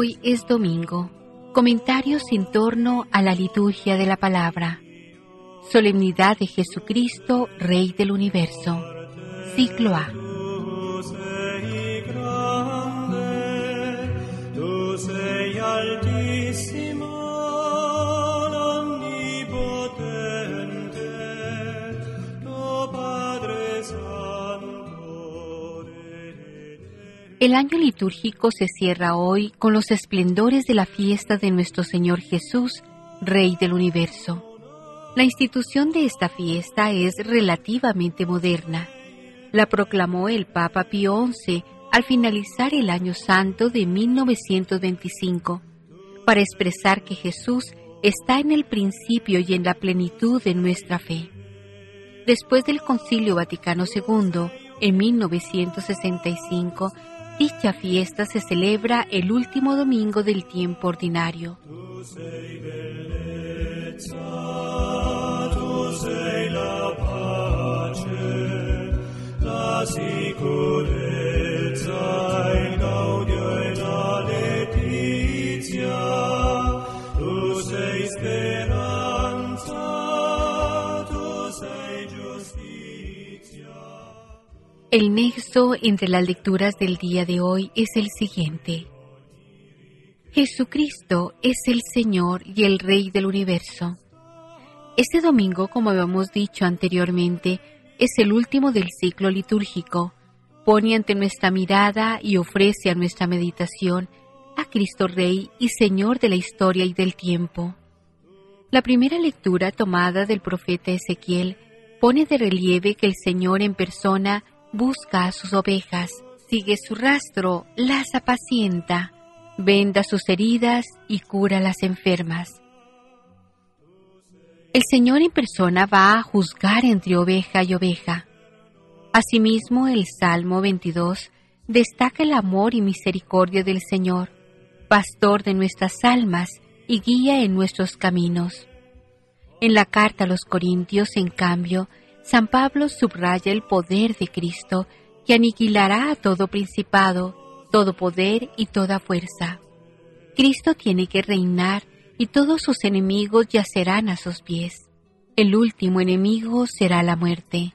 Hoy es domingo. Comentarios en torno a la liturgia de la palabra. Solemnidad de Jesucristo, Rey del Universo. Ciclo A. El año litúrgico se cierra hoy con los esplendores de la fiesta de nuestro Señor Jesús, Rey del Universo. La institución de esta fiesta es relativamente moderna. La proclamó el Papa Pío XI al finalizar el año santo de 1925, para expresar que Jesús está en el principio y en la plenitud de nuestra fe. Después del Concilio Vaticano II, en 1965, Dicha fiesta se celebra el último domingo del tiempo ordinario. El nexo entre las lecturas del día de hoy es el siguiente. Jesucristo es el Señor y el Rey del universo. Este domingo, como habíamos dicho anteriormente, es el último del ciclo litúrgico. Pone ante nuestra mirada y ofrece a nuestra meditación a Cristo Rey y Señor de la historia y del tiempo. La primera lectura tomada del profeta Ezequiel pone de relieve que el Señor en persona busca a sus ovejas, sigue su rastro, las apacienta, venda sus heridas y cura las enfermas. El Señor en persona va a juzgar entre oveja y oveja. Asimismo, el Salmo 22 destaca el amor y misericordia del Señor, pastor de nuestras almas y guía en nuestros caminos. En la carta a los Corintios, en cambio, San Pablo subraya el poder de Cristo que aniquilará a todo principado, todo poder y toda fuerza. Cristo tiene que reinar y todos sus enemigos yacerán a sus pies. El último enemigo será la muerte.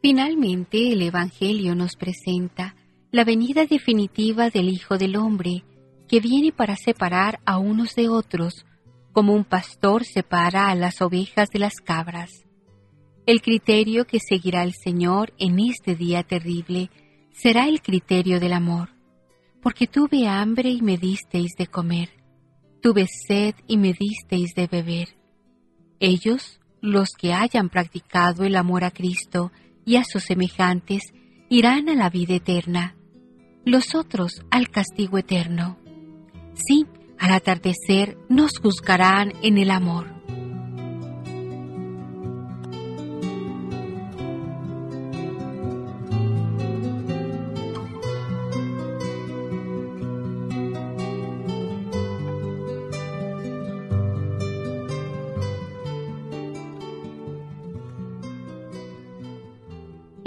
Finalmente, el Evangelio nos presenta la venida definitiva del Hijo del Hombre, que viene para separar a unos de otros, como un pastor separa a las ovejas de las cabras. El criterio que seguirá el Señor en este día terrible será el criterio del amor, porque tuve hambre y me disteis de comer, tuve sed y me disteis de beber. Ellos, los que hayan practicado el amor a Cristo y a sus semejantes, irán a la vida eterna, los otros al castigo eterno. Sí, al atardecer nos juzgarán en el amor.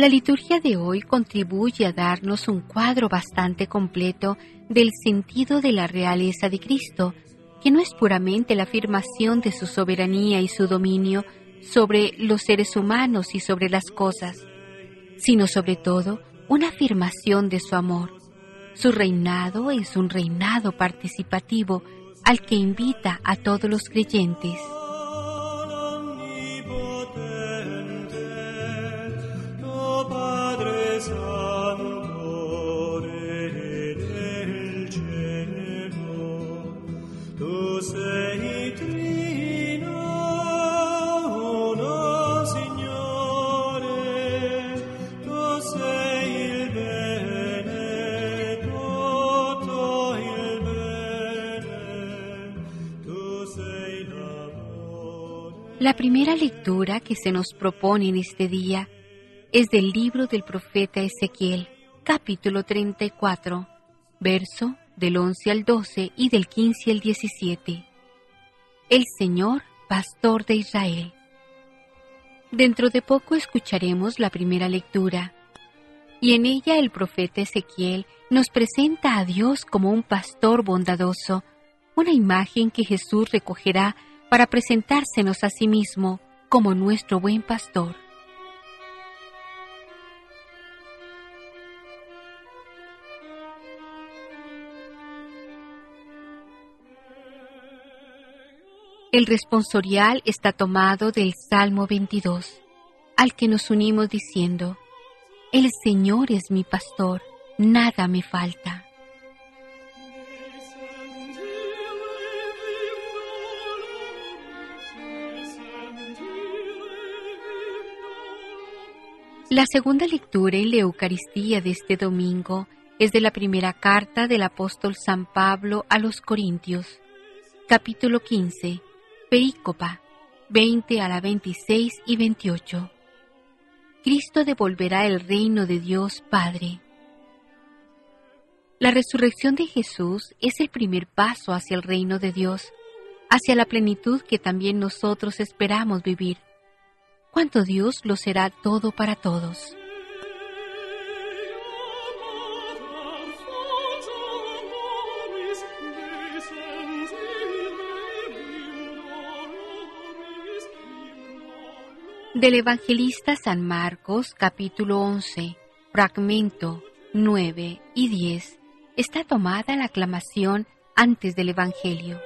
La liturgia de hoy contribuye a darnos un cuadro bastante completo del sentido de la realeza de Cristo, que no es puramente la afirmación de su soberanía y su dominio sobre los seres humanos y sobre las cosas, sino sobre todo una afirmación de su amor. Su reinado es un reinado participativo al que invita a todos los creyentes. La primera lectura que se nos propone en este día es del libro del profeta Ezequiel, capítulo 34, verso del 11 al 12 y del 15 al 17. El Señor, pastor de Israel. Dentro de poco escucharemos la primera lectura. y en ella el profeta Ezequiel nos presenta a Dios como un pastor bondadoso, una imagen que Jesús recogerá para presentársenos a sí mismo como nuestro buen pastor. El responsorial está tomado del Salmo 22, al que nos unimos diciendo, El Señor es mi pastor, nada me falta. La segunda lectura en la Eucaristía de este domingo es de la primera carta del apóstol San Pablo a los Corintios, capítulo 15 Perícopa 20 a la 26 y 28. Cristo devolverá el reino de Dios Padre. La resurrección de Jesús es el primer paso hacia el reino de Dios, hacia la plenitud que también nosotros esperamos vivir. ¿Cuánto Dios lo será todo para todos? Del Evangelista San Marcos capítulo 11, fragmento 9 y 10, está tomada la aclamación antes del Evangelio.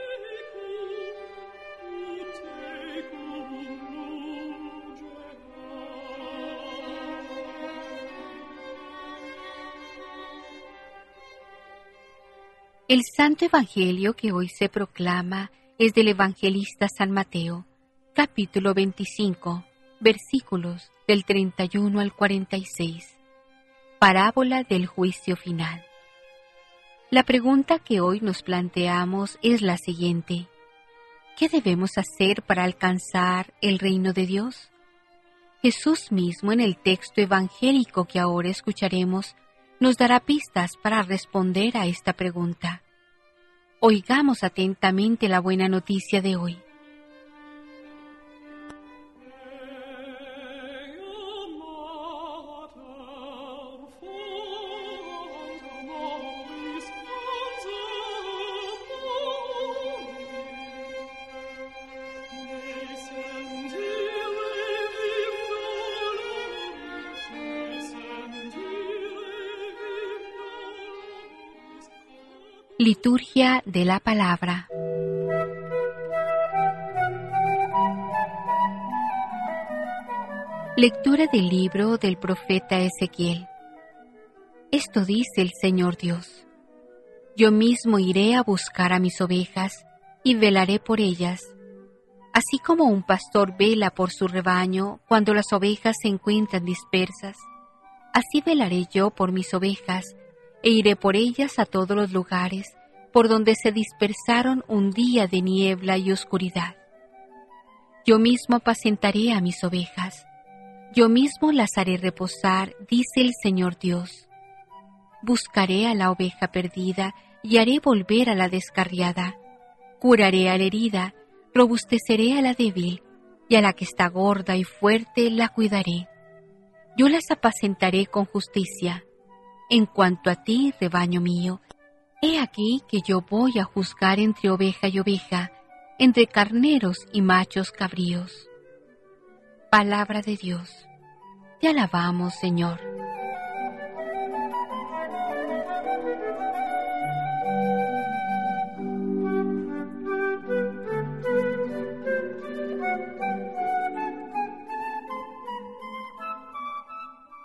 El Santo Evangelio que hoy se proclama es del Evangelista San Mateo, capítulo 25 versículos del 31 al 46. Parábola del juicio final. La pregunta que hoy nos planteamos es la siguiente. ¿Qué debemos hacer para alcanzar el reino de Dios? Jesús mismo en el texto evangélico que ahora escucharemos nos dará pistas para responder a esta pregunta. Oigamos atentamente la buena noticia de hoy. Liturgia de la Palabra. Lectura del libro del profeta Ezequiel. Esto dice el Señor Dios. Yo mismo iré a buscar a mis ovejas y velaré por ellas, así como un pastor vela por su rebaño cuando las ovejas se encuentran dispersas. Así velaré yo por mis ovejas e iré por ellas a todos los lugares por donde se dispersaron un día de niebla y oscuridad. Yo mismo apacentaré a mis ovejas, yo mismo las haré reposar, dice el Señor Dios. Buscaré a la oveja perdida y haré volver a la descarriada. Curaré a la herida, robusteceré a la débil, y a la que está gorda y fuerte la cuidaré. Yo las apacentaré con justicia en cuanto a ti, rebaño mío, he aquí que yo voy a juzgar entre oveja y oveja, entre carneros y machos cabríos. Palabra de Dios. Te alabamos, Señor.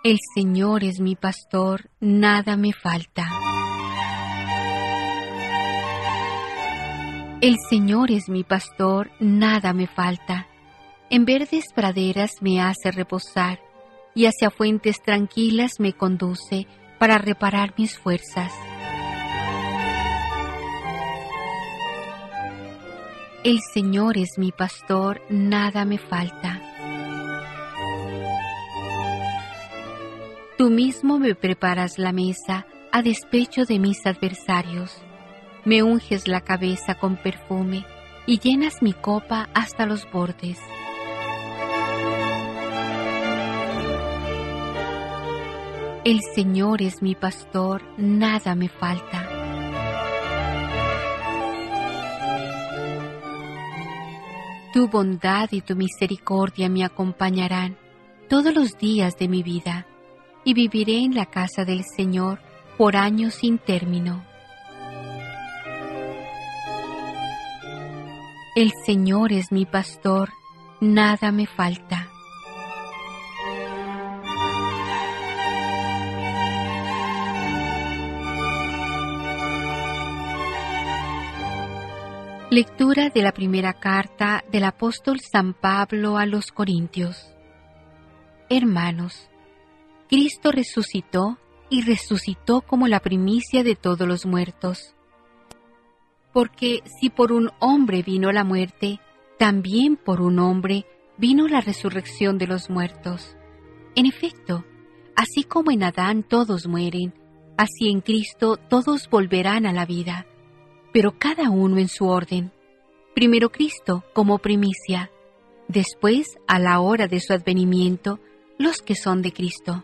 El Señor es mi pastor, nada me falta. El Señor es mi pastor, nada me falta. En verdes praderas me hace reposar y hacia fuentes tranquilas me conduce para reparar mis fuerzas. El Señor es mi pastor, nada me falta. Tú mismo me preparas la mesa a despecho de mis adversarios. Me unges la cabeza con perfume y llenas mi copa hasta los bordes. El Señor es mi pastor, nada me falta. Tu bondad y tu misericordia me acompañarán todos los días de mi vida, y viviré en la casa del Señor por años sin término. El Señor es mi pastor, nada me falta. Lectura de la primera carta del apóstol San Pablo a los Corintios. Hermanos, Cristo resucitó y resucitó como la primicia de todos los muertos. Porque si por un hombre vino la muerte, también por un hombre vino la resurrección de los muertos. En efecto, así como en Adán todos mueren, así en Cristo todos volverán a la vida pero cada uno en su orden. Primero Cristo como primicia, después, a la hora de su advenimiento, los que son de Cristo.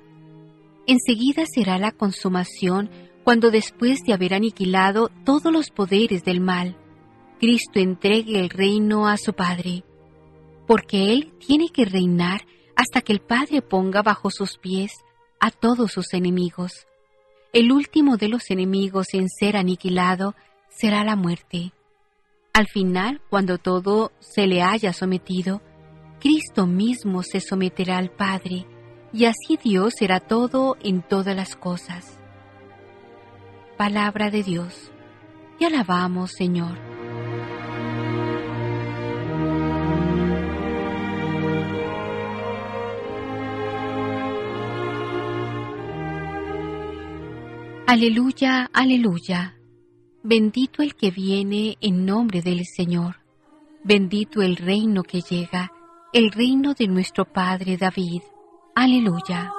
Enseguida será la consumación cuando después de haber aniquilado todos los poderes del mal, Cristo entregue el reino a su Padre, porque Él tiene que reinar hasta que el Padre ponga bajo sus pies a todos sus enemigos. El último de los enemigos en ser aniquilado será la muerte. Al final, cuando todo se le haya sometido, Cristo mismo se someterá al Padre, y así Dios será todo en todas las cosas. Palabra de Dios. Te alabamos, Señor. Aleluya, aleluya. Bendito el que viene en nombre del Señor. Bendito el reino que llega, el reino de nuestro Padre David. Aleluya.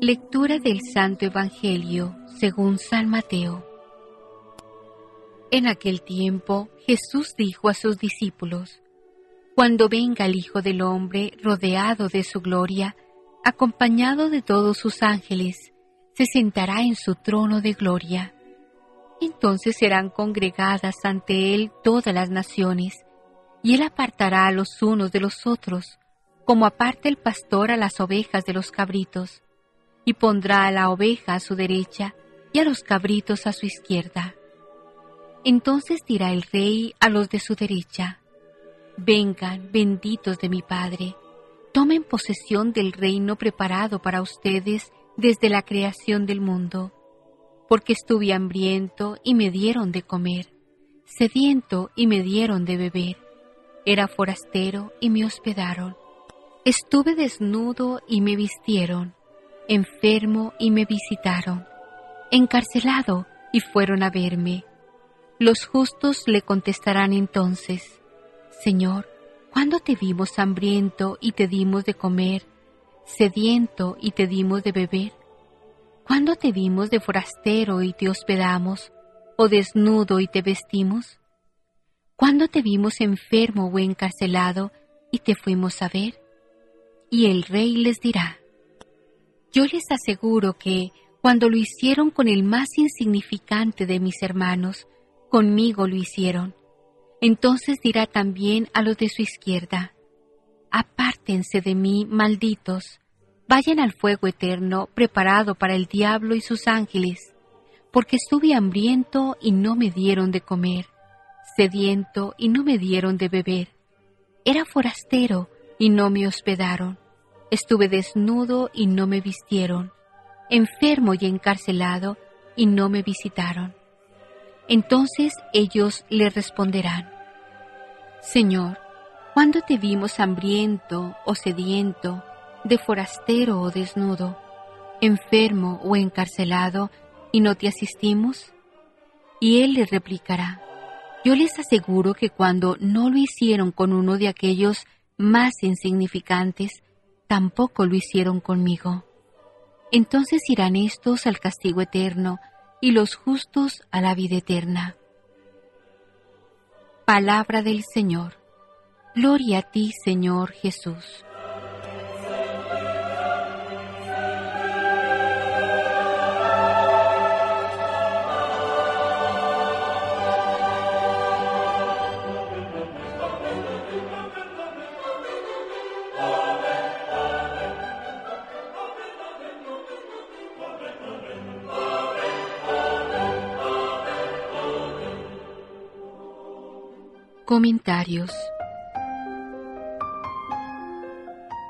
Lectura del Santo Evangelio según San Mateo. En aquel tiempo Jesús dijo a sus discípulos, Cuando venga el Hijo del Hombre rodeado de su gloria, acompañado de todos sus ángeles, se sentará en su trono de gloria. Entonces serán congregadas ante él todas las naciones, y él apartará a los unos de los otros, como aparta el pastor a las ovejas de los cabritos, y pondrá a la oveja a su derecha y a los cabritos a su izquierda. Entonces dirá el rey a los de su derecha, Vengan, benditos de mi Padre, tomen posesión del reino preparado para ustedes desde la creación del mundo, porque estuve hambriento y me dieron de comer, sediento y me dieron de beber, era forastero y me hospedaron, estuve desnudo y me vistieron, enfermo y me visitaron, encarcelado y fueron a verme los justos le contestarán entonces, Señor, ¿cuándo te vimos hambriento y te dimos de comer, sediento y te dimos de beber? ¿Cuándo te vimos de forastero y te hospedamos, o desnudo y te vestimos? ¿Cuándo te vimos enfermo o encarcelado y te fuimos a ver? Y el rey les dirá, yo les aseguro que, cuando lo hicieron con el más insignificante de mis hermanos, conmigo lo hicieron. Entonces dirá también a los de su izquierda, Apártense de mí, malditos, vayan al fuego eterno preparado para el diablo y sus ángeles, porque estuve hambriento y no me dieron de comer, sediento y no me dieron de beber, era forastero y no me hospedaron, estuve desnudo y no me vistieron, enfermo y encarcelado y no me visitaron. Entonces ellos le responderán, Señor, ¿cuándo te vimos hambriento o sediento, de forastero o desnudo, enfermo o encarcelado, y no te asistimos? Y él les replicará, yo les aseguro que cuando no lo hicieron con uno de aquellos más insignificantes, tampoco lo hicieron conmigo. Entonces irán estos al castigo eterno y los justos a la vida eterna. Palabra del Señor. Gloria a ti, Señor Jesús. Comentarios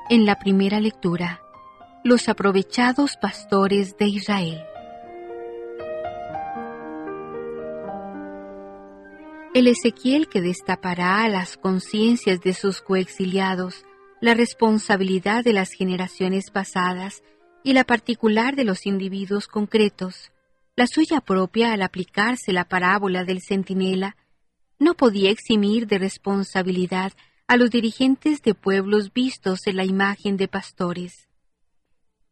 En la primera lectura, los aprovechados pastores de Israel. El Ezequiel que destapará a las conciencias de sus coexiliados la responsabilidad de las generaciones pasadas y la particular de los individuos concretos, la suya propia al aplicarse la parábola del centinela no podía eximir de responsabilidad a los dirigentes de pueblos vistos en la imagen de pastores.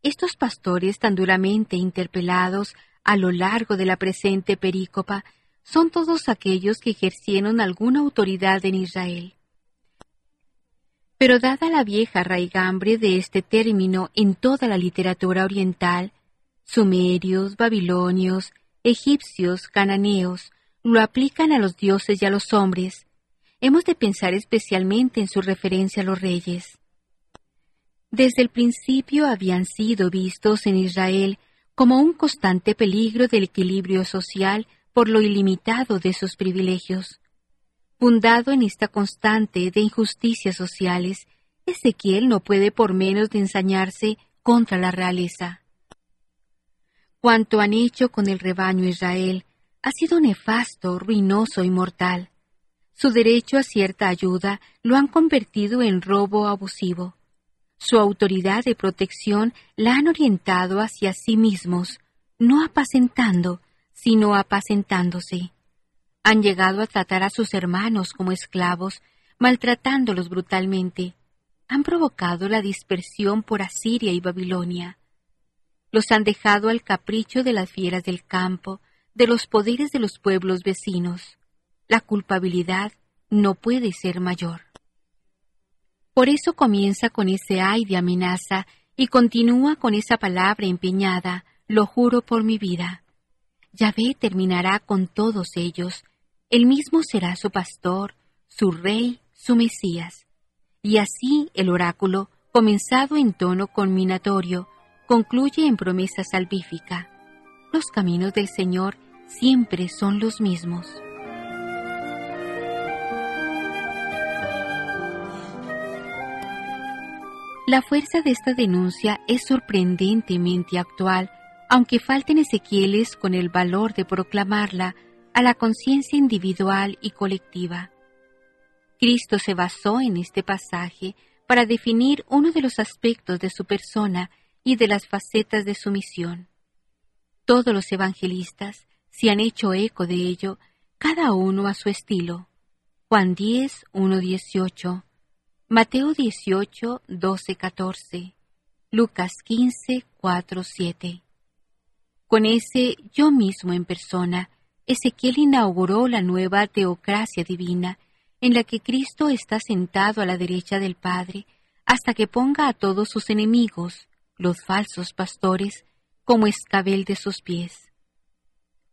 Estos pastores tan duramente interpelados a lo largo de la presente perícopa son todos aquellos que ejercieron alguna autoridad en Israel. Pero dada la vieja raigambre de este término en toda la literatura oriental, sumerios, babilonios, egipcios, cananeos, lo aplican a los dioses y a los hombres, hemos de pensar especialmente en su referencia a los reyes. Desde el principio habían sido vistos en Israel como un constante peligro del equilibrio social por lo ilimitado de sus privilegios. Fundado en esta constante de injusticias sociales, Ezequiel no puede por menos de ensañarse contra la realeza. Cuanto han hecho con el rebaño Israel ha sido nefasto, ruinoso y mortal. Su derecho a cierta ayuda lo han convertido en robo abusivo. Su autoridad de protección la han orientado hacia sí mismos, no apacentando, sino apacentándose. Han llegado a tratar a sus hermanos como esclavos, maltratándolos brutalmente. Han provocado la dispersión por Asiria y Babilonia. Los han dejado al capricho de las fieras del campo, de los poderes de los pueblos vecinos. La culpabilidad no puede ser mayor. Por eso comienza con ese ay de amenaza y continúa con esa palabra empeñada, lo juro por mi vida. Yahvé terminará con todos ellos, él mismo será su pastor, su rey, su Mesías. Y así el oráculo, comenzado en tono conminatorio, concluye en promesa salvífica. Los caminos del Señor siempre son los mismos. La fuerza de esta denuncia es sorprendentemente actual, aunque falten Ezequieles con el valor de proclamarla a la conciencia individual y colectiva. Cristo se basó en este pasaje para definir uno de los aspectos de su persona y de las facetas de su misión. Todos los evangelistas se han hecho eco de ello, cada uno a su estilo. Juan 10, 1, 18, Mateo 18, 12, 14, Lucas 15, 4, 7. Con ese yo mismo en persona, Ezequiel inauguró la nueva teocracia divina, en la que Cristo está sentado a la derecha del Padre, hasta que ponga a todos sus enemigos, los falsos pastores, como escabel de sus pies.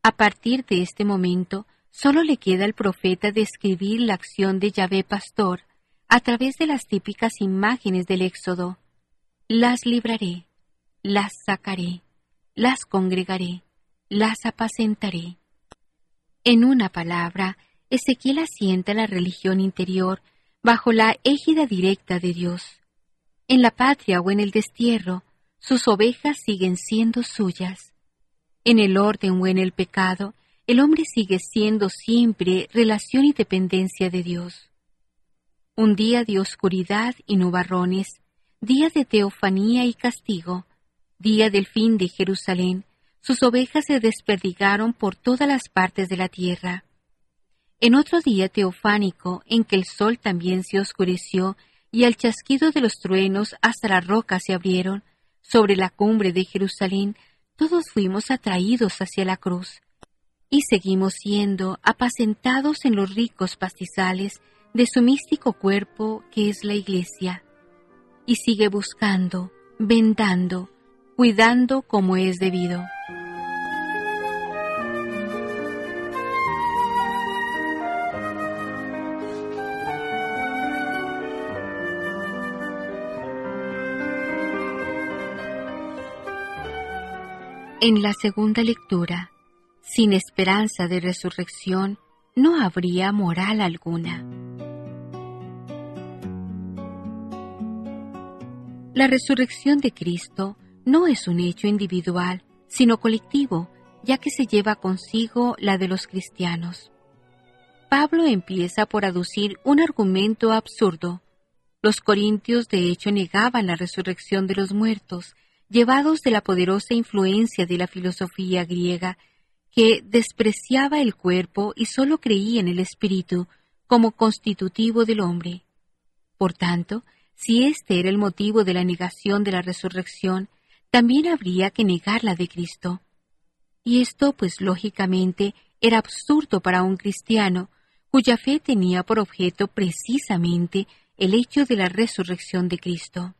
A partir de este momento, solo le queda al profeta describir la acción de Yahvé Pastor a través de las típicas imágenes del Éxodo. Las libraré, las sacaré, las congregaré, las apacentaré. En una palabra, Ezequiel asienta la religión interior bajo la égida directa de Dios. En la patria o en el destierro, sus ovejas siguen siendo suyas. En el orden o en el pecado, el hombre sigue siendo siempre relación y dependencia de Dios. Un día de oscuridad y nubarrones, día de teofanía y castigo, día del fin de Jerusalén, sus ovejas se desperdigaron por todas las partes de la tierra. En otro día teofánico, en que el sol también se oscureció y al chasquido de los truenos hasta las rocas se abrieron, sobre la cumbre de Jerusalén, todos fuimos atraídos hacia la cruz y seguimos siendo apacentados en los ricos pastizales de su místico cuerpo que es la Iglesia, y sigue buscando, vendando, cuidando como es debido. En la segunda lectura, sin esperanza de resurrección, no habría moral alguna. La resurrección de Cristo no es un hecho individual, sino colectivo, ya que se lleva consigo la de los cristianos. Pablo empieza por aducir un argumento absurdo. Los corintios de hecho negaban la resurrección de los muertos llevados de la poderosa influencia de la filosofía griega, que despreciaba el cuerpo y sólo creía en el espíritu como constitutivo del hombre. Por tanto, si este era el motivo de la negación de la resurrección, también habría que negar la de Cristo. Y esto, pues lógicamente, era absurdo para un cristiano cuya fe tenía por objeto precisamente el hecho de la resurrección de Cristo.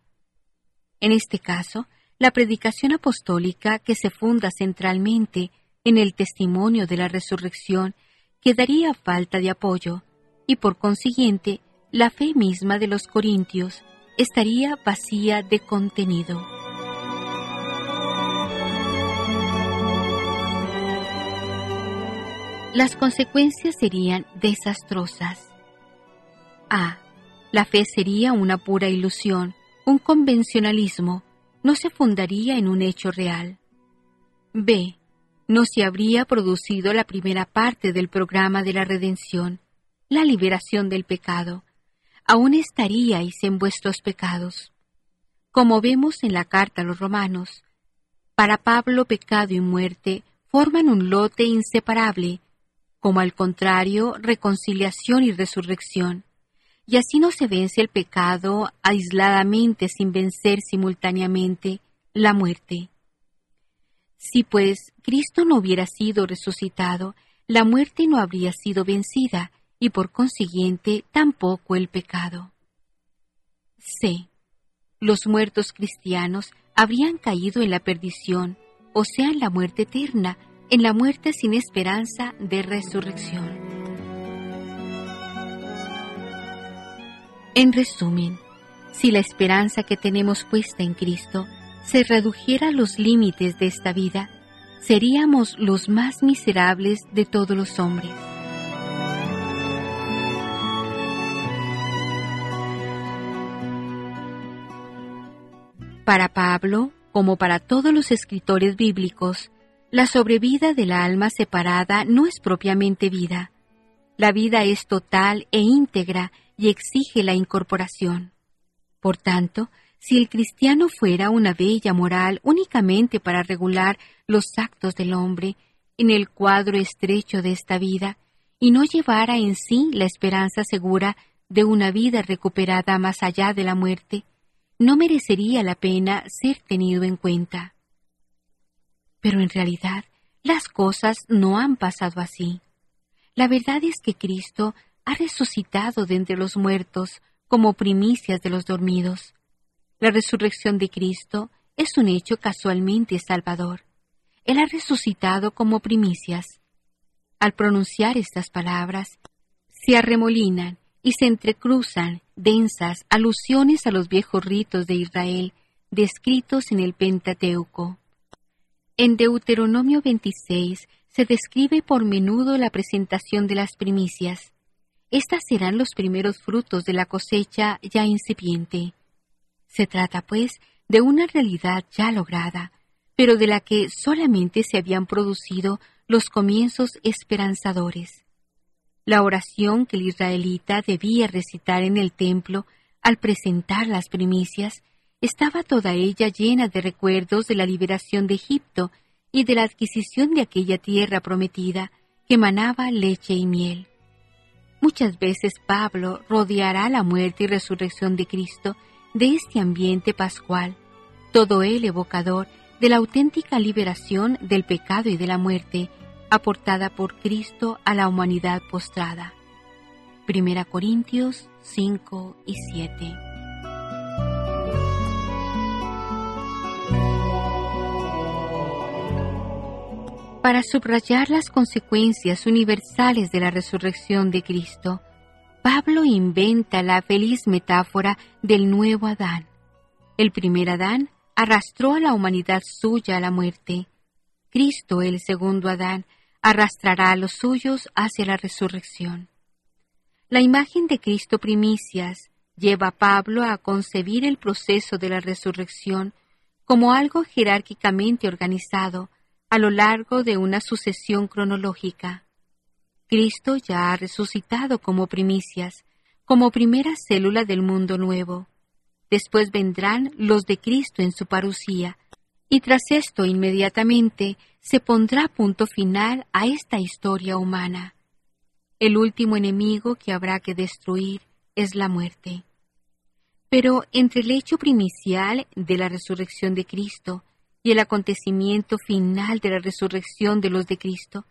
En este caso, la predicación apostólica que se funda centralmente en el testimonio de la resurrección quedaría falta de apoyo y por consiguiente la fe misma de los corintios estaría vacía de contenido. Las consecuencias serían desastrosas. A. La fe sería una pura ilusión, un convencionalismo, no se fundaría en un hecho real. B. No se habría producido la primera parte del programa de la redención, la liberación del pecado. Aún estaríais en vuestros pecados. Como vemos en la carta a los romanos, para Pablo pecado y muerte forman un lote inseparable, como al contrario reconciliación y resurrección y así no se vence el pecado aisladamente sin vencer simultáneamente la muerte. Si pues Cristo no hubiera sido resucitado, la muerte no habría sido vencida y por consiguiente tampoco el pecado. C. Los muertos cristianos habrían caído en la perdición, o sea, en la muerte eterna, en la muerte sin esperanza de resurrección. En resumen, si la esperanza que tenemos puesta en Cristo se redujera a los límites de esta vida, seríamos los más miserables de todos los hombres. Para Pablo, como para todos los escritores bíblicos, la sobrevida del alma separada no es propiamente vida. La vida es total e íntegra y exige la incorporación. Por tanto, si el cristiano fuera una bella moral únicamente para regular los actos del hombre en el cuadro estrecho de esta vida, y no llevara en sí la esperanza segura de una vida recuperada más allá de la muerte, no merecería la pena ser tenido en cuenta. Pero en realidad las cosas no han pasado así. La verdad es que Cristo ha resucitado de entre los muertos como primicias de los dormidos. La resurrección de Cristo es un hecho casualmente salvador. Él ha resucitado como primicias. Al pronunciar estas palabras, se arremolinan y se entrecruzan densas alusiones a los viejos ritos de Israel descritos en el Pentateuco. En Deuteronomio 26 se describe por menudo la presentación de las primicias. Estas serán los primeros frutos de la cosecha ya incipiente. Se trata, pues, de una realidad ya lograda, pero de la que solamente se habían producido los comienzos esperanzadores. La oración que el israelita debía recitar en el templo al presentar las primicias estaba toda ella llena de recuerdos de la liberación de Egipto y de la adquisición de aquella tierra prometida que manaba leche y miel. Muchas veces Pablo rodeará la muerte y resurrección de Cristo de este ambiente pascual, todo él evocador de la auténtica liberación del pecado y de la muerte aportada por Cristo a la humanidad postrada. Primera Corintios 5 y 7. Para subrayar las consecuencias universales de la resurrección de Cristo, Pablo inventa la feliz metáfora del nuevo Adán. El primer Adán arrastró a la humanidad suya a la muerte. Cristo, el segundo Adán, arrastrará a los suyos hacia la resurrección. La imagen de Cristo primicias lleva a Pablo a concebir el proceso de la resurrección como algo jerárquicamente organizado a lo largo de una sucesión cronológica. Cristo ya ha resucitado como primicias, como primera célula del mundo nuevo. Después vendrán los de Cristo en su parucía, y tras esto inmediatamente se pondrá punto final a esta historia humana. El último enemigo que habrá que destruir es la muerte. Pero entre el hecho primicial de la resurrección de Cristo y el acontecimiento final de la resurrección de los de Cristo,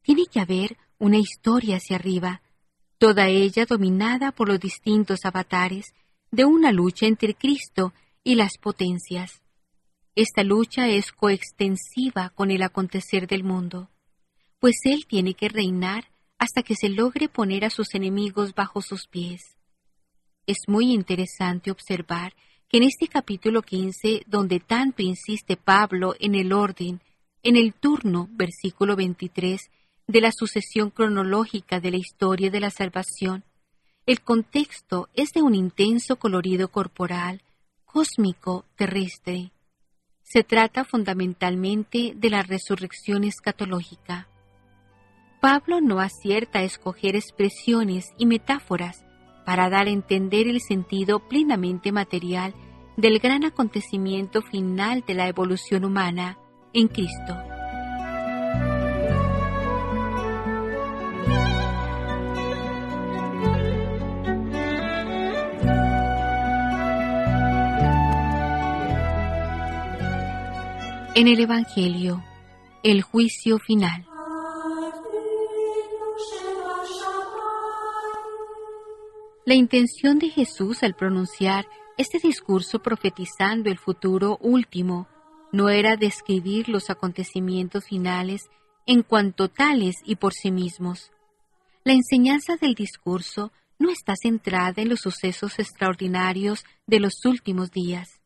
tiene que haber una historia hacia arriba, toda ella dominada por los distintos avatares de una lucha entre Cristo y las potencias. Esta lucha es coextensiva con el acontecer del mundo, pues Él tiene que reinar hasta que se logre poner a sus enemigos bajo sus pies. Es muy interesante observar en este capítulo 15, donde tanto insiste Pablo en el orden, en el turno, versículo 23, de la sucesión cronológica de la historia de la salvación, el contexto es de un intenso colorido corporal, cósmico, terrestre. Se trata fundamentalmente de la resurrección escatológica. Pablo no acierta a escoger expresiones y metáforas para dar a entender el sentido plenamente material del gran acontecimiento final de la evolución humana en Cristo. En el Evangelio, el juicio final. La intención de Jesús al pronunciar este discurso profetizando el futuro último no era describir los acontecimientos finales en cuanto tales y por sí mismos. La enseñanza del discurso no está centrada en los sucesos extraordinarios de los últimos días.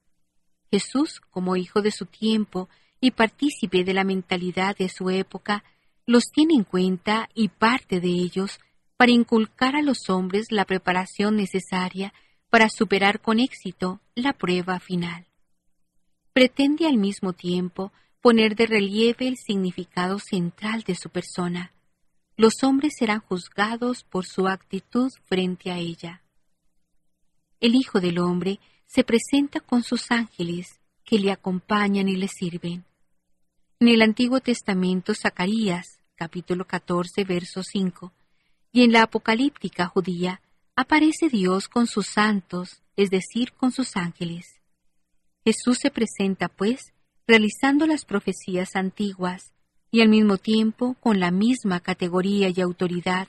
Jesús, como hijo de su tiempo y partícipe de la mentalidad de su época, los tiene en cuenta y parte de ellos para inculcar a los hombres la preparación necesaria para superar con éxito la prueba final. Pretende al mismo tiempo poner de relieve el significado central de su persona. Los hombres serán juzgados por su actitud frente a ella. El Hijo del Hombre se presenta con sus ángeles que le acompañan y le sirven. En el Antiguo Testamento, Zacarías, capítulo 14, verso 5, y en la apocalíptica judía, aparece Dios con sus santos, es decir, con sus ángeles. Jesús se presenta, pues, realizando las profecías antiguas y al mismo tiempo con la misma categoría y autoridad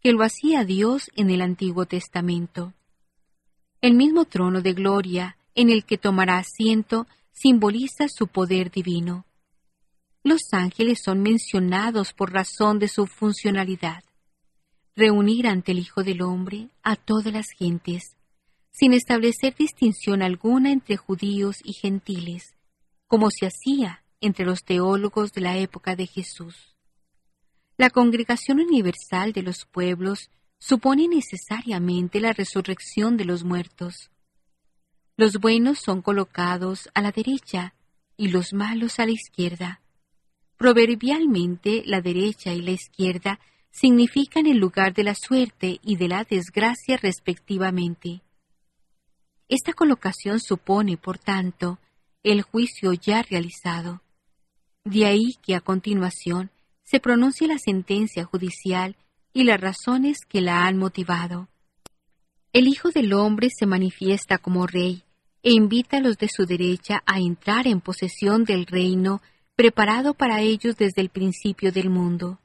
que lo hacía Dios en el Antiguo Testamento. El mismo trono de gloria en el que tomará asiento simboliza su poder divino. Los ángeles son mencionados por razón de su funcionalidad. Reunir ante el Hijo del Hombre a todas las gentes, sin establecer distinción alguna entre judíos y gentiles, como se hacía entre los teólogos de la época de Jesús. La congregación universal de los pueblos supone necesariamente la resurrección de los muertos. Los buenos son colocados a la derecha y los malos a la izquierda. Proverbialmente la derecha y la izquierda significan el lugar de la suerte y de la desgracia respectivamente. Esta colocación supone, por tanto, el juicio ya realizado. De ahí que a continuación se pronuncie la sentencia judicial y las razones que la han motivado. El Hijo del Hombre se manifiesta como Rey, e invita a los de su derecha a entrar en posesión del reino preparado para ellos desde el principio del mundo.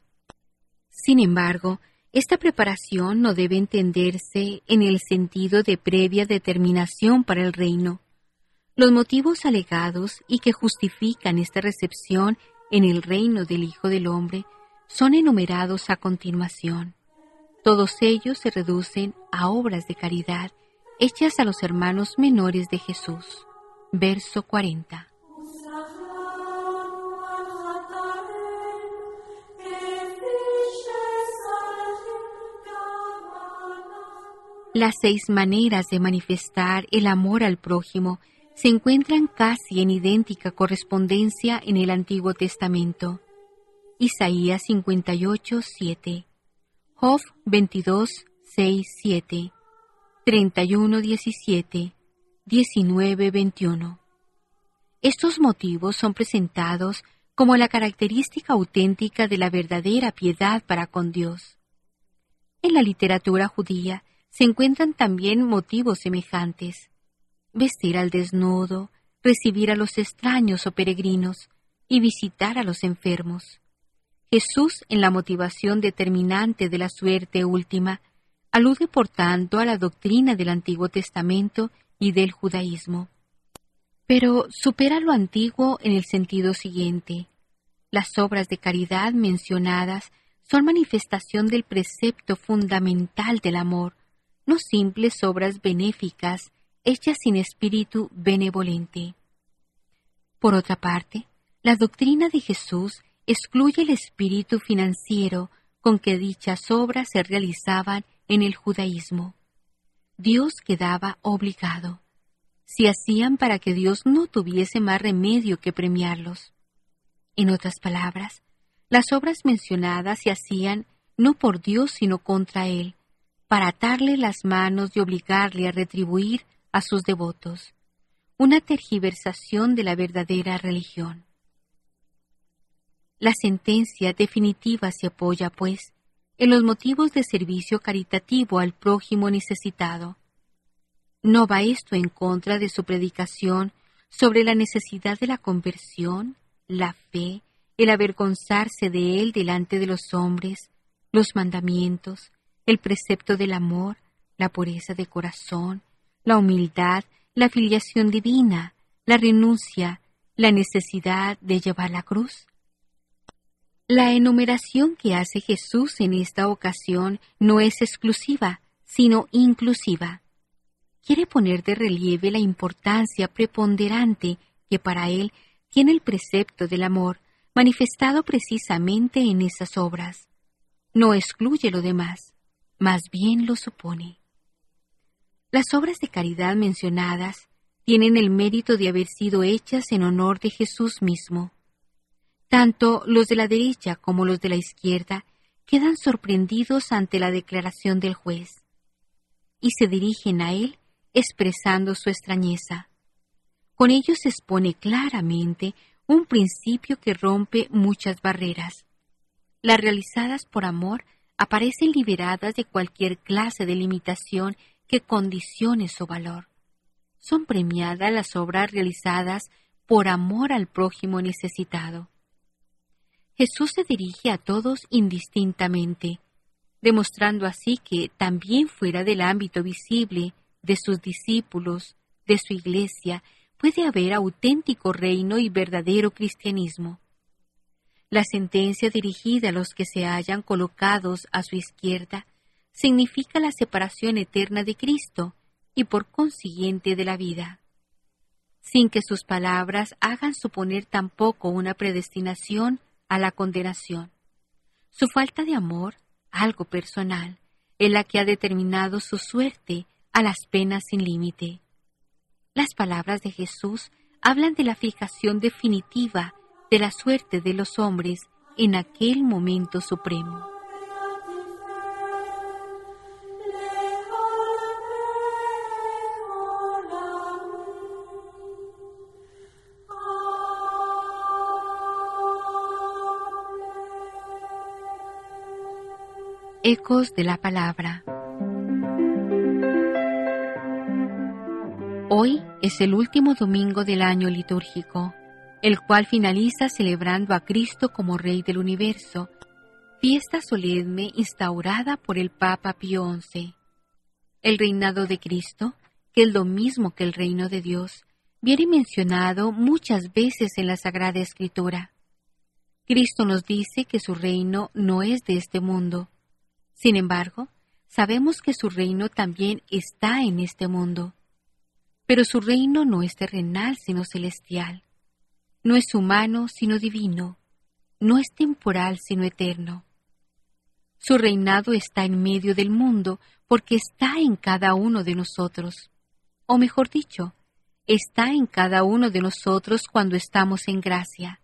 Sin embargo, esta preparación no debe entenderse en el sentido de previa determinación para el reino. Los motivos alegados y que justifican esta recepción en el reino del Hijo del Hombre son enumerados a continuación. Todos ellos se reducen a obras de caridad hechas a los hermanos menores de Jesús. Verso 40. Las seis maneras de manifestar el amor al prójimo se encuentran casi en idéntica correspondencia en el Antiguo Testamento. Isaías 58, 7. Job 22, 6, 7. 31, 17. 19, 21. Estos motivos son presentados como la característica auténtica de la verdadera piedad para con Dios. En la literatura judía, se encuentran también motivos semejantes. Vestir al desnudo, recibir a los extraños o peregrinos y visitar a los enfermos. Jesús, en la motivación determinante de la suerte última, alude por tanto a la doctrina del Antiguo Testamento y del judaísmo. Pero supera lo antiguo en el sentido siguiente. Las obras de caridad mencionadas son manifestación del precepto fundamental del amor, no simples obras benéficas hechas sin espíritu benevolente. Por otra parte, la doctrina de Jesús excluye el espíritu financiero con que dichas obras se realizaban en el judaísmo. Dios quedaba obligado. Se hacían para que Dios no tuviese más remedio que premiarlos. En otras palabras, las obras mencionadas se hacían no por Dios sino contra Él, para atarle las manos y obligarle a retribuir a sus devotos, una tergiversación de la verdadera religión. La sentencia definitiva se apoya, pues, en los motivos de servicio caritativo al prójimo necesitado. No va esto en contra de su predicación sobre la necesidad de la conversión, la fe, el avergonzarse de él delante de los hombres, los mandamientos, el precepto del amor, la pureza de corazón, la humildad, la filiación divina, la renuncia, la necesidad de llevar la cruz. La enumeración que hace Jesús en esta ocasión no es exclusiva, sino inclusiva. Quiere poner de relieve la importancia preponderante que para él tiene el precepto del amor, manifestado precisamente en esas obras. No excluye lo demás más bien lo supone. Las obras de caridad mencionadas tienen el mérito de haber sido hechas en honor de Jesús mismo. Tanto los de la derecha como los de la izquierda quedan sorprendidos ante la declaración del juez y se dirigen a él expresando su extrañeza. Con ello se expone claramente un principio que rompe muchas barreras. Las realizadas por amor aparecen liberadas de cualquier clase de limitación que condicione su valor. Son premiadas las obras realizadas por amor al prójimo necesitado. Jesús se dirige a todos indistintamente, demostrando así que también fuera del ámbito visible de sus discípulos, de su iglesia, puede haber auténtico reino y verdadero cristianismo. La sentencia dirigida a los que se hayan colocados a su izquierda significa la separación eterna de Cristo y por consiguiente de la vida, sin que sus palabras hagan suponer tampoco una predestinación a la condenación. Su falta de amor, algo personal, es la que ha determinado su suerte a las penas sin límite. Las palabras de Jesús hablan de la fijación definitiva de la suerte de los hombres en aquel momento supremo. Ecos de la Palabra Hoy es el último domingo del año litúrgico, el cual finaliza celebrando a Cristo como Rey del universo, fiesta solemne instaurada por el Papa Pío XI. El reinado de Cristo, que es lo mismo que el reino de Dios, viene mencionado muchas veces en la Sagrada Escritura. Cristo nos dice que su reino no es de este mundo. Sin embargo, sabemos que su reino también está en este mundo. Pero su reino no es terrenal sino celestial. No es humano sino divino. No es temporal sino eterno. Su reinado está en medio del mundo porque está en cada uno de nosotros. O mejor dicho, está en cada uno de nosotros cuando estamos en gracia,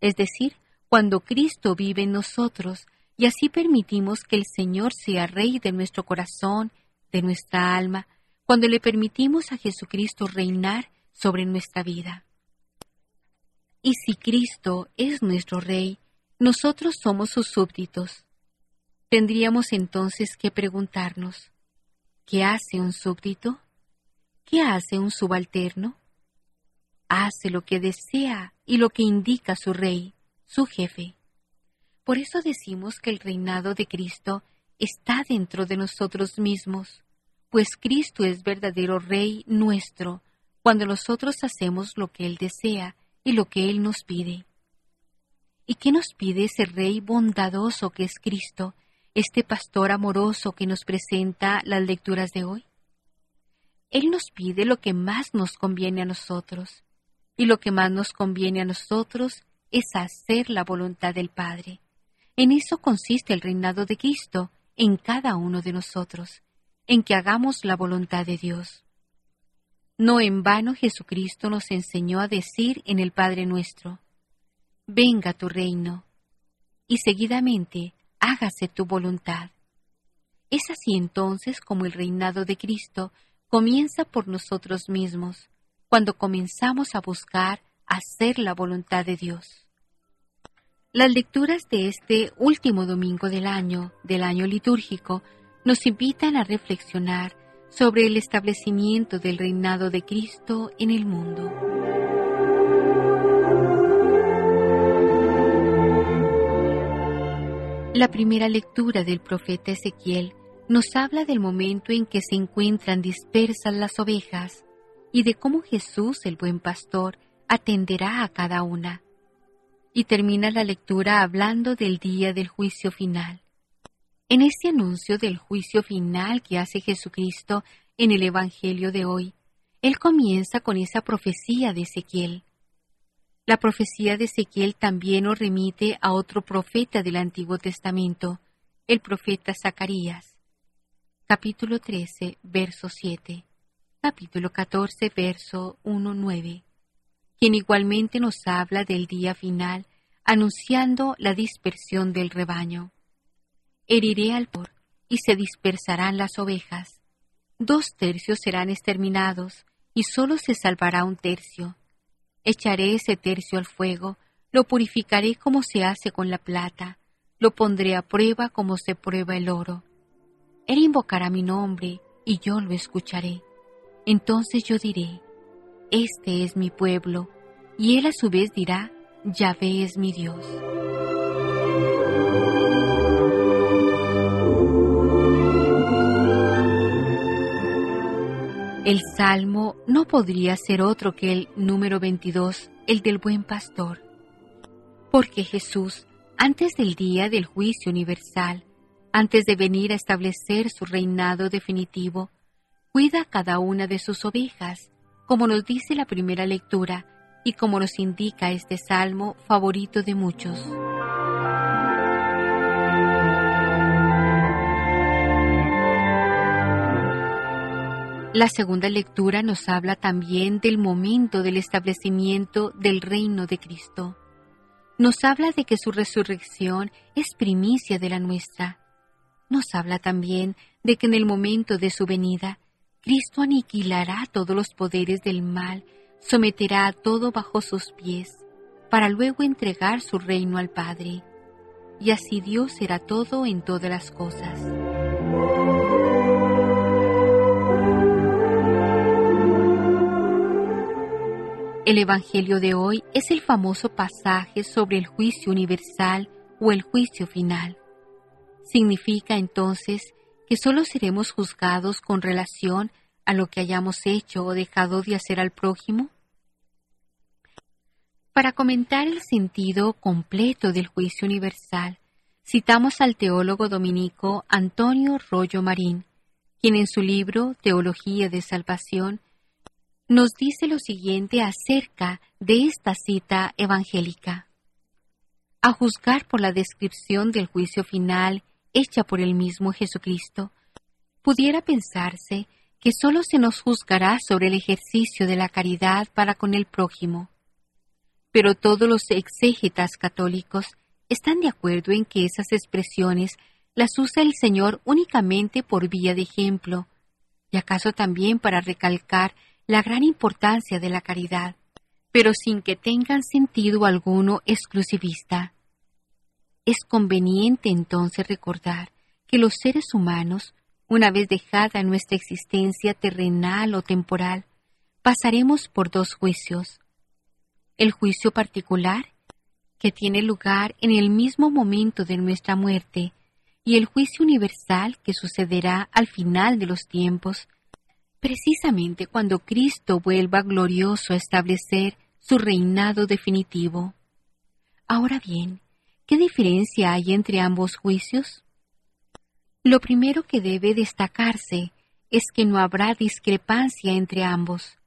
es decir, cuando Cristo vive en nosotros y así permitimos que el Señor sea Rey de nuestro corazón, de nuestra alma, cuando le permitimos a Jesucristo reinar sobre nuestra vida. Y si Cristo es nuestro Rey, nosotros somos sus súbditos. Tendríamos entonces que preguntarnos, ¿qué hace un súbdito? ¿Qué hace un subalterno? Hace lo que desea y lo que indica su rey, su jefe. Por eso decimos que el reinado de Cristo está dentro de nosotros mismos, pues Cristo es verdadero Rey nuestro cuando nosotros hacemos lo que Él desea y lo que Él nos pide. ¿Y qué nos pide ese Rey bondadoso que es Cristo, este pastor amoroso que nos presenta las lecturas de hoy? Él nos pide lo que más nos conviene a nosotros, y lo que más nos conviene a nosotros es hacer la voluntad del Padre. En eso consiste el reinado de Cristo en cada uno de nosotros, en que hagamos la voluntad de Dios. No en vano Jesucristo nos enseñó a decir en el Padre nuestro, Venga tu reino, y seguidamente hágase tu voluntad. Es así entonces como el reinado de Cristo comienza por nosotros mismos, cuando comenzamos a buscar hacer la voluntad de Dios. Las lecturas de este último domingo del año, del año litúrgico, nos invitan a reflexionar sobre el establecimiento del reinado de Cristo en el mundo. La primera lectura del profeta Ezequiel nos habla del momento en que se encuentran dispersas las ovejas y de cómo Jesús, el buen pastor, atenderá a cada una. Y termina la lectura hablando del día del juicio final. En este anuncio del juicio final que hace Jesucristo en el Evangelio de hoy, Él comienza con esa profecía de Ezequiel. La profecía de Ezequiel también nos remite a otro profeta del Antiguo Testamento, el profeta Zacarías capítulo 13, verso 7, capítulo 14, verso 1, 9, quien igualmente nos habla del día final, anunciando la dispersión del rebaño. Heriré al por y se dispersarán las ovejas. Dos tercios serán exterminados, y sólo se salvará un tercio. Echaré ese tercio al fuego, lo purificaré como se hace con la plata, lo pondré a prueba como se prueba el oro él invocará mi nombre y yo lo escucharé. Entonces yo diré, Este es mi pueblo, y él a su vez dirá, Yahvé es mi Dios. El salmo no podría ser otro que el número 22, el del buen pastor. Porque Jesús, antes del día del juicio universal, antes de venir a establecer su reinado definitivo, cuida cada una de sus ovejas, como nos dice la primera lectura y como nos indica este salmo favorito de muchos. La segunda lectura nos habla también del momento del establecimiento del reino de Cristo. Nos habla de que su resurrección es primicia de la nuestra nos habla también de que en el momento de su venida, Cristo aniquilará todos los poderes del mal, someterá a todo bajo sus pies, para luego entregar su reino al Padre. Y así Dios será todo en todas las cosas. El Evangelio de hoy es el famoso pasaje sobre el juicio universal o el juicio final. Significa entonces que solo seremos juzgados con relación a lo que hayamos hecho o dejado de hacer al prójimo? Para comentar el sentido completo del juicio universal, citamos al teólogo dominico Antonio Rollo Marín, quien en su libro Teología de Salvación nos dice lo siguiente acerca de esta cita evangélica. A juzgar por la descripción del juicio final hecha por el mismo Jesucristo, pudiera pensarse que sólo se nos juzgará sobre el ejercicio de la caridad para con el prójimo. Pero todos los exégetas católicos están de acuerdo en que esas expresiones las usa el Señor únicamente por vía de ejemplo, y acaso también para recalcar la gran importancia de la caridad, pero sin que tengan sentido alguno exclusivista. Es conveniente entonces recordar que los seres humanos una vez dejada nuestra existencia terrenal o temporal, pasaremos por dos juicios. El juicio particular, que tiene lugar en el mismo momento de nuestra muerte, y el juicio universal que sucederá al final de los tiempos, precisamente cuando Cristo vuelva glorioso a establecer su reinado definitivo. Ahora bien, ¿qué diferencia hay entre ambos juicios? Lo primero que debe destacarse es que no habrá discrepancia entre ambos.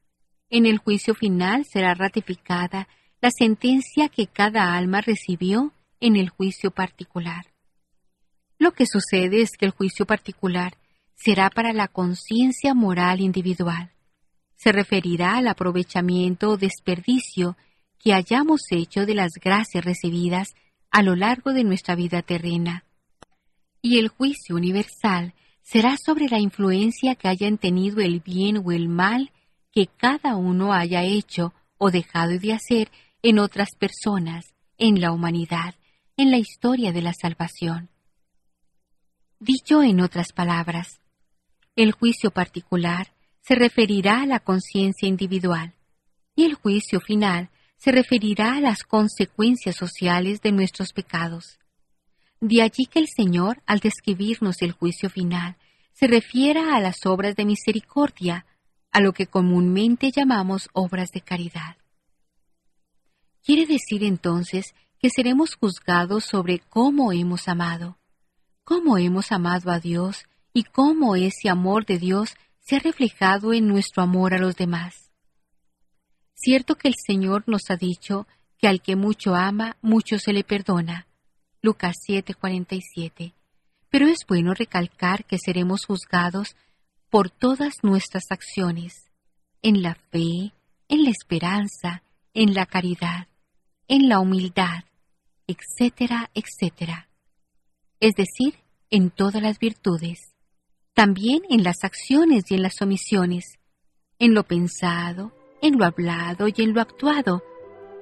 En el juicio final será ratificada la sentencia que cada alma recibió en el juicio particular. Lo que sucede es que el juicio particular será para la conciencia moral individual. Se referirá al aprovechamiento o desperdicio que hayamos hecho de las gracias recibidas a lo largo de nuestra vida terrena y el juicio universal será sobre la influencia que hayan tenido el bien o el mal que cada uno haya hecho o dejado de hacer en otras personas, en la humanidad, en la historia de la salvación. Dicho en otras palabras, el juicio particular se referirá a la conciencia individual y el juicio final se referirá a las consecuencias sociales de nuestros pecados. De allí que el Señor, al describirnos el juicio final, se refiera a las obras de misericordia, a lo que comúnmente llamamos obras de caridad. Quiere decir entonces que seremos juzgados sobre cómo hemos amado, cómo hemos amado a Dios y cómo ese amor de Dios se ha reflejado en nuestro amor a los demás. Cierto que el Señor nos ha dicho que al que mucho ama, mucho se le perdona, Lucas 7:47. Pero es bueno recalcar que seremos juzgados por todas nuestras acciones, en la fe, en la esperanza, en la caridad, en la humildad, etcétera, etcétera. Es decir, en todas las virtudes, también en las acciones y en las omisiones, en lo pensado, en lo hablado y en lo actuado,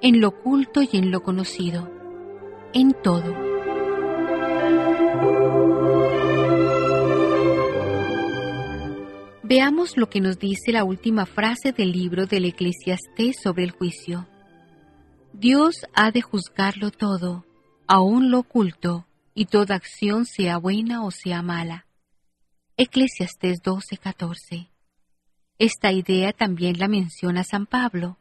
en lo oculto y en lo conocido, en todo. Veamos lo que nos dice la última frase del libro del Eclesiastés sobre el juicio. Dios ha de juzgarlo todo, aun lo oculto, y toda acción sea buena o sea mala. Eclesiastés 12:14. Esta idea también la menciona San Pablo,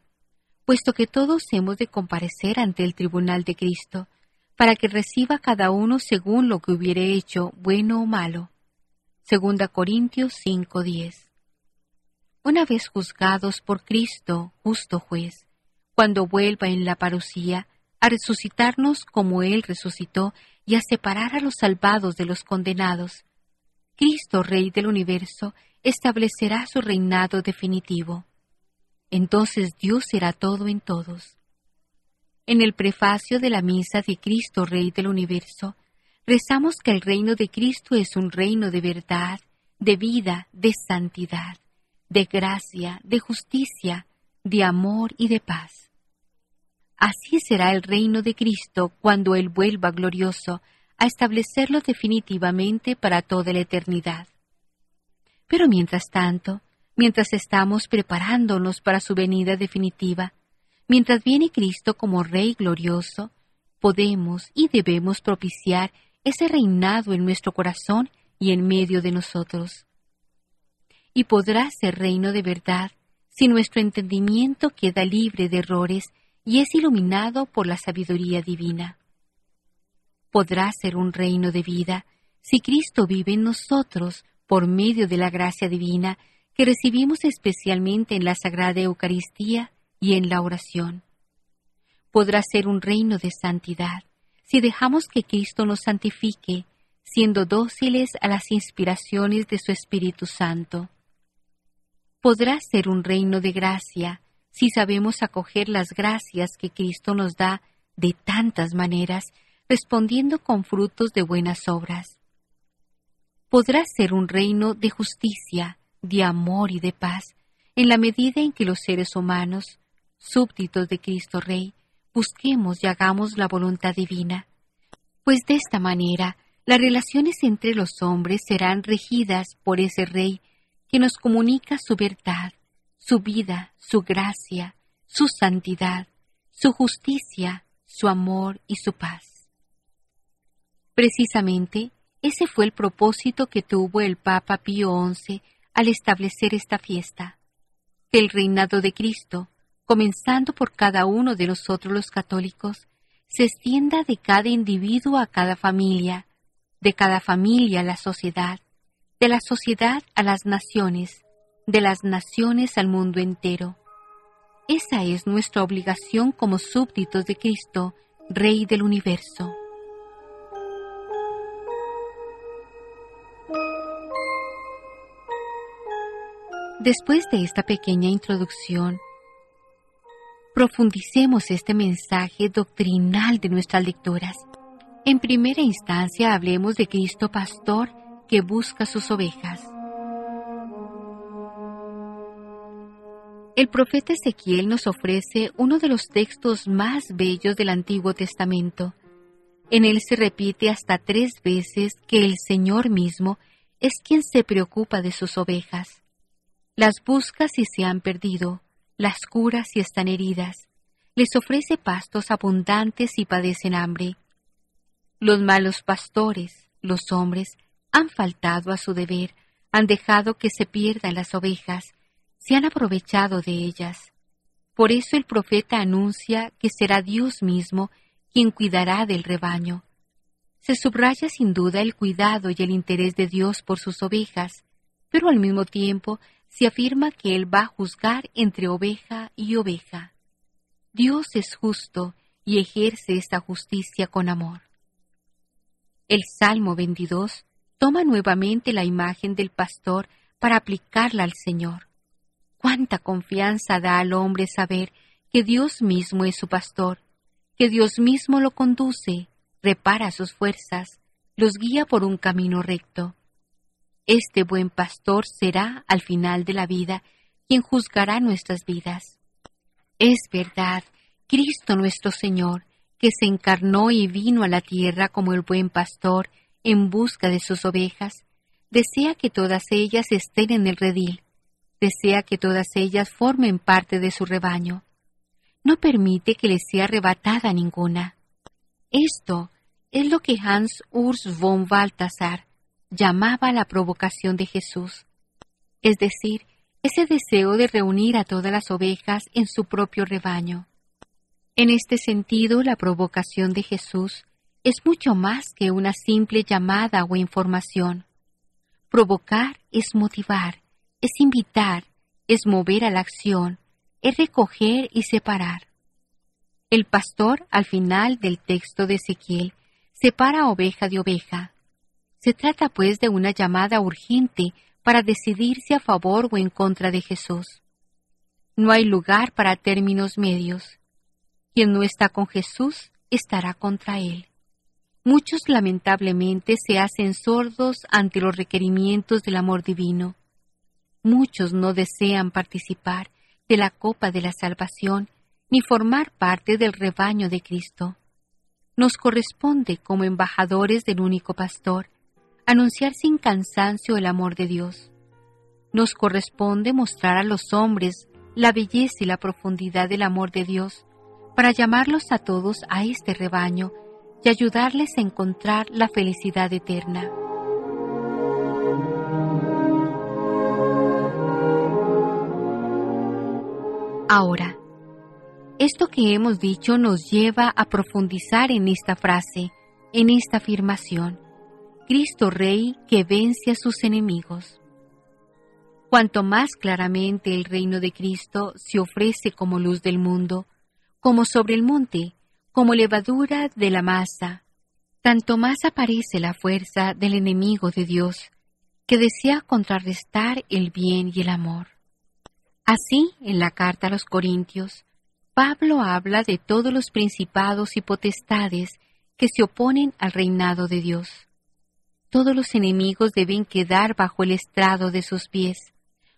puesto que todos hemos de comparecer ante el tribunal de Cristo, para que reciba cada uno según lo que hubiere hecho, bueno o malo. Segunda Corintios 5:10. Una vez juzgados por Cristo, justo juez, cuando vuelva en la parucía a resucitarnos como Él resucitó y a separar a los salvados de los condenados, Cristo, Rey del universo, establecerá su reinado definitivo. Entonces Dios será todo en todos. En el prefacio de la misa de Cristo, Rey del universo, rezamos que el reino de Cristo es un reino de verdad, de vida, de santidad, de gracia, de justicia, de amor y de paz. Así será el reino de Cristo cuando Él vuelva glorioso a establecerlo definitivamente para toda la eternidad. Pero mientras tanto, mientras estamos preparándonos para su venida definitiva, mientras viene Cristo como Rey glorioso, podemos y debemos propiciar ese reinado en nuestro corazón y en medio de nosotros. Y podrá ser reino de verdad si nuestro entendimiento queda libre de errores y es iluminado por la sabiduría divina. Podrá ser un reino de vida si Cristo vive en nosotros por medio de la gracia divina que recibimos especialmente en la Sagrada Eucaristía y en la oración. Podrá ser un reino de santidad si dejamos que Cristo nos santifique, siendo dóciles a las inspiraciones de su Espíritu Santo. Podrá ser un reino de gracia si sabemos acoger las gracias que Cristo nos da de tantas maneras, respondiendo con frutos de buenas obras. Podrá ser un reino de justicia, de amor y de paz, en la medida en que los seres humanos, súbditos de Cristo Rey, busquemos y hagamos la voluntad divina, pues de esta manera las relaciones entre los hombres serán regidas por ese Rey que nos comunica su verdad, su vida, su gracia, su santidad, su justicia, su amor y su paz. Precisamente, ese fue el propósito que tuvo el Papa Pío XI al establecer esta fiesta, que el reinado de Cristo, comenzando por cada uno de nosotros los católicos, se extienda de cada individuo a cada familia, de cada familia a la sociedad, de la sociedad a las naciones, de las naciones al mundo entero. Esa es nuestra obligación como súbditos de Cristo, Rey del universo. Después de esta pequeña introducción, profundicemos este mensaje doctrinal de nuestras lecturas. En primera instancia hablemos de Cristo Pastor que busca sus ovejas. El profeta Ezequiel nos ofrece uno de los textos más bellos del Antiguo Testamento. En él se repite hasta tres veces que el Señor mismo es quien se preocupa de sus ovejas. Las busca si se han perdido, las cura si están heridas, les ofrece pastos abundantes si padecen hambre. Los malos pastores, los hombres, han faltado a su deber, han dejado que se pierdan las ovejas, se han aprovechado de ellas. Por eso el profeta anuncia que será Dios mismo quien cuidará del rebaño. Se subraya sin duda el cuidado y el interés de Dios por sus ovejas, pero al mismo tiempo se afirma que Él va a juzgar entre oveja y oveja. Dios es justo y ejerce esta justicia con amor. El Salmo 22 toma nuevamente la imagen del pastor para aplicarla al Señor. Cuánta confianza da al hombre saber que Dios mismo es su pastor, que Dios mismo lo conduce, repara sus fuerzas, los guía por un camino recto. Este buen pastor será, al final de la vida, quien juzgará nuestras vidas. Es verdad, Cristo nuestro Señor, que se encarnó y vino a la tierra como el buen pastor en busca de sus ovejas, desea que todas ellas estén en el redil, desea que todas ellas formen parte de su rebaño. No permite que les sea arrebatada ninguna. Esto es lo que Hans Urs von Balthasar llamaba la provocación de Jesús, es decir, ese deseo de reunir a todas las ovejas en su propio rebaño. En este sentido, la provocación de Jesús es mucho más que una simple llamada o información. Provocar es motivar, es invitar, es mover a la acción, es recoger y separar. El pastor, al final del texto de Ezequiel, separa oveja de oveja, se trata pues de una llamada urgente para decidirse a favor o en contra de Jesús. No hay lugar para términos medios. Quien no está con Jesús estará contra Él. Muchos lamentablemente se hacen sordos ante los requerimientos del amor divino. Muchos no desean participar de la copa de la salvación ni formar parte del rebaño de Cristo. Nos corresponde, como embajadores del único pastor, anunciar sin cansancio el amor de Dios. Nos corresponde mostrar a los hombres la belleza y la profundidad del amor de Dios para llamarlos a todos a este rebaño y ayudarles a encontrar la felicidad eterna. Ahora, esto que hemos dicho nos lleva a profundizar en esta frase, en esta afirmación. Cristo Rey que vence a sus enemigos. Cuanto más claramente el reino de Cristo se ofrece como luz del mundo, como sobre el monte, como levadura de la masa, tanto más aparece la fuerza del enemigo de Dios, que desea contrarrestar el bien y el amor. Así, en la carta a los Corintios, Pablo habla de todos los principados y potestades que se oponen al reinado de Dios. Todos los enemigos deben quedar bajo el estrado de sus pies,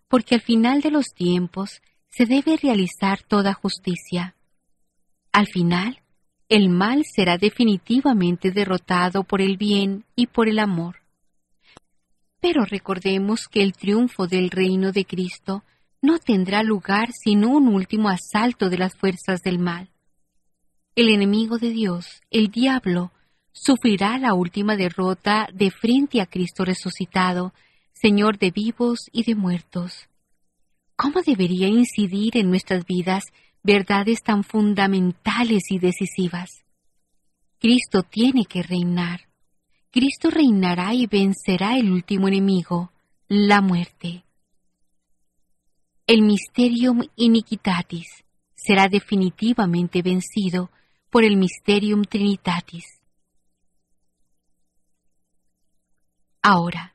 porque al final de los tiempos se debe realizar toda justicia. Al final, el mal será definitivamente derrotado por el bien y por el amor. Pero recordemos que el triunfo del reino de Cristo no tendrá lugar sin un último asalto de las fuerzas del mal. El enemigo de Dios, el diablo, sufrirá la última derrota de frente a Cristo resucitado, Señor de vivos y de muertos. ¿Cómo debería incidir en nuestras vidas verdades tan fundamentales y decisivas? Cristo tiene que reinar. Cristo reinará y vencerá el último enemigo, la muerte el Mysterium Iniquitatis será definitivamente vencido por el Mysterium Trinitatis. Ahora,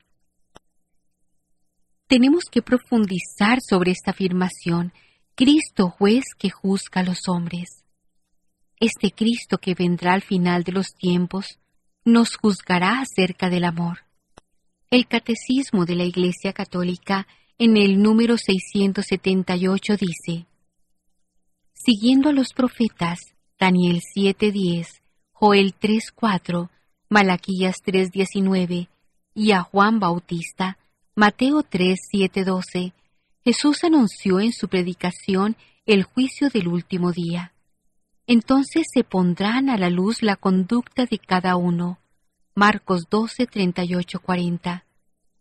tenemos que profundizar sobre esta afirmación, Cristo juez que juzga a los hombres. Este Cristo que vendrá al final de los tiempos nos juzgará acerca del amor. El Catecismo de la Iglesia Católica en el número 678 dice, Siguiendo a los profetas, Daniel 7.10, Joel 3.4, Malaquías 3.19 y a Juan Bautista, Mateo 3.7.12, Jesús anunció en su predicación el juicio del último día. Entonces se pondrán a la luz la conducta de cada uno. Marcos 12, 40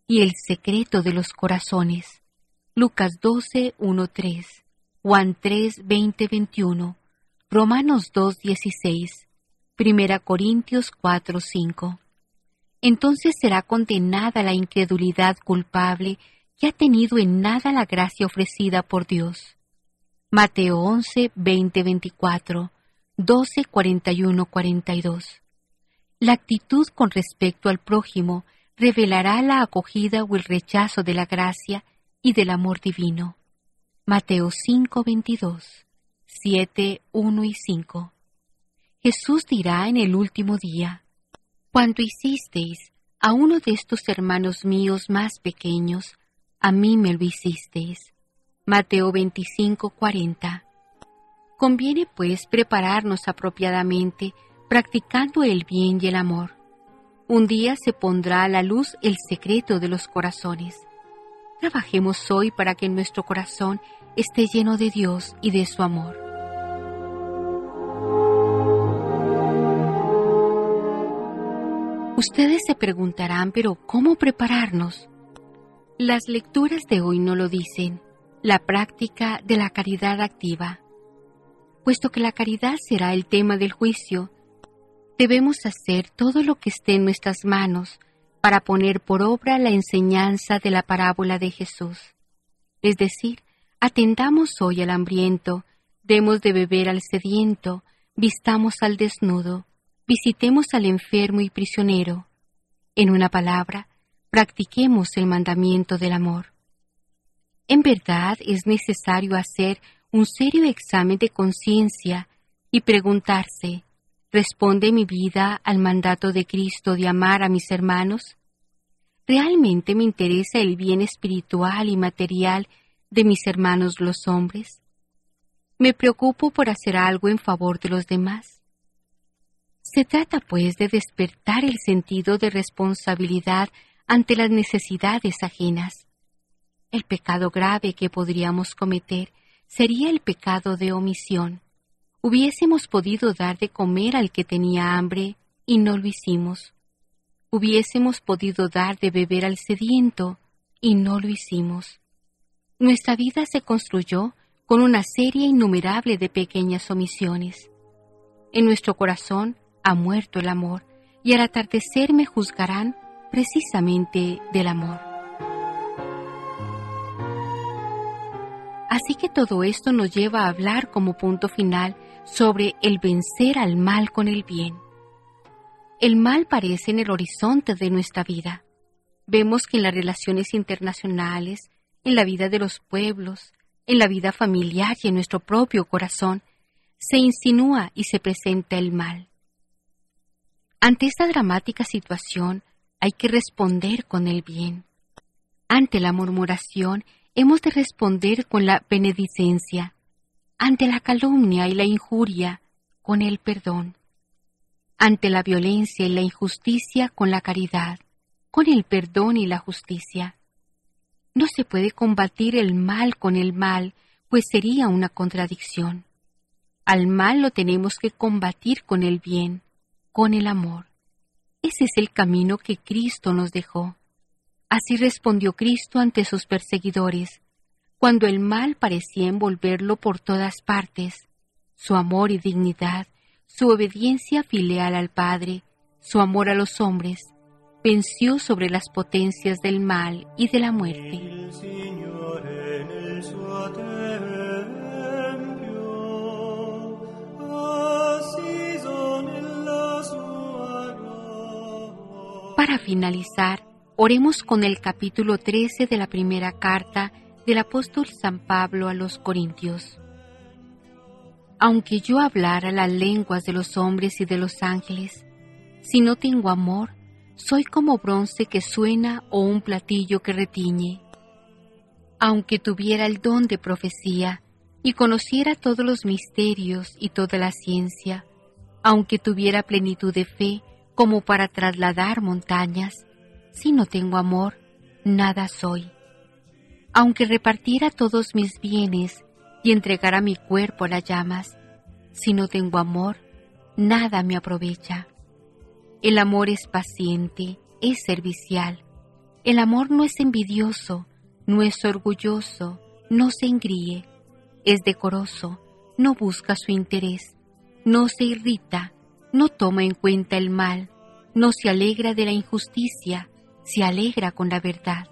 y el secreto de los corazones. Lucas 12, 1, 3, Juan 3, 20, 21, Romanos 2, 16, Primera Corintios 4, 5. Entonces será condenada la incredulidad culpable que ha tenido en nada la gracia ofrecida por Dios. Mateo 11, 20, 24, 12, 41, 42. La actitud con respecto al prójimo revelará la acogida o el rechazo de la gracia y del amor divino. Mateo 5, 22, 7, 1 y 5. Jesús dirá en el último día, Cuanto hicisteis a uno de estos hermanos míos más pequeños, a mí me lo hicisteis. Mateo 25, 40. Conviene pues prepararnos apropiadamente, practicando el bien y el amor un día se pondrá a la luz el secreto de los corazones. Trabajemos hoy para que nuestro corazón esté lleno de Dios y de su amor. Ustedes se preguntarán, pero ¿cómo prepararnos? Las lecturas de hoy no lo dicen, la práctica de la caridad activa. Puesto que la caridad será el tema del juicio, debemos hacer todo lo que esté en nuestras manos para poner por obra la enseñanza de la parábola de Jesús. Es decir, atendamos hoy al hambriento, demos de beber al sediento, vistamos al desnudo, visitemos al enfermo y prisionero. En una palabra, practiquemos el mandamiento del amor. En verdad es necesario hacer un serio examen de conciencia y preguntarse, ¿Responde mi vida al mandato de Cristo de amar a mis hermanos? ¿Realmente me interesa el bien espiritual y material de mis hermanos los hombres? ¿Me preocupo por hacer algo en favor de los demás? Se trata, pues, de despertar el sentido de responsabilidad ante las necesidades ajenas. El pecado grave que podríamos cometer sería el pecado de omisión. Hubiésemos podido dar de comer al que tenía hambre y no lo hicimos. Hubiésemos podido dar de beber al sediento y no lo hicimos. Nuestra vida se construyó con una serie innumerable de pequeñas omisiones. En nuestro corazón ha muerto el amor y al atardecer me juzgarán precisamente del amor. Así que todo esto nos lleva a hablar como punto final sobre el vencer al mal con el bien. El mal parece en el horizonte de nuestra vida. Vemos que en las relaciones internacionales, en la vida de los pueblos, en la vida familiar y en nuestro propio corazón, se insinúa y se presenta el mal. Ante esta dramática situación hay que responder con el bien. Ante la murmuración hemos de responder con la benedicencia. Ante la calumnia y la injuria, con el perdón. Ante la violencia y la injusticia, con la caridad, con el perdón y la justicia. No se puede combatir el mal con el mal, pues sería una contradicción. Al mal lo tenemos que combatir con el bien, con el amor. Ese es el camino que Cristo nos dejó. Así respondió Cristo ante sus perseguidores, cuando el mal parecía envolverlo por todas partes. Su amor y dignidad, su obediencia filial al Padre, su amor a los hombres, venció sobre las potencias del mal y de la muerte. Para finalizar, oremos con el capítulo 13 de la primera carta del apóstol San Pablo a los Corintios. Aunque yo hablara las lenguas de los hombres y de los ángeles, si no tengo amor, soy como bronce que suena o un platillo que retiñe. Aunque tuviera el don de profecía y conociera todos los misterios y toda la ciencia, aunque tuviera plenitud de fe como para trasladar montañas, si no tengo amor, nada soy. Aunque repartiera todos mis bienes y entregara mi cuerpo a las llamas, si no tengo amor, nada me aprovecha. El amor es paciente, es servicial. El amor no es envidioso, no es orgulloso, no se engríe, es decoroso, no busca su interés, no se irrita, no toma en cuenta el mal, no se alegra de la injusticia, se alegra con la verdad.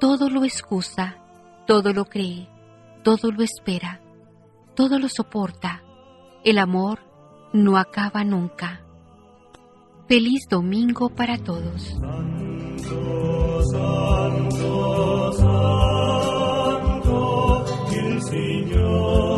Todo lo excusa, todo lo cree, todo lo espera, todo lo soporta. El amor no acaba nunca. Feliz domingo para todos. Santo, santo, santo, el Señor.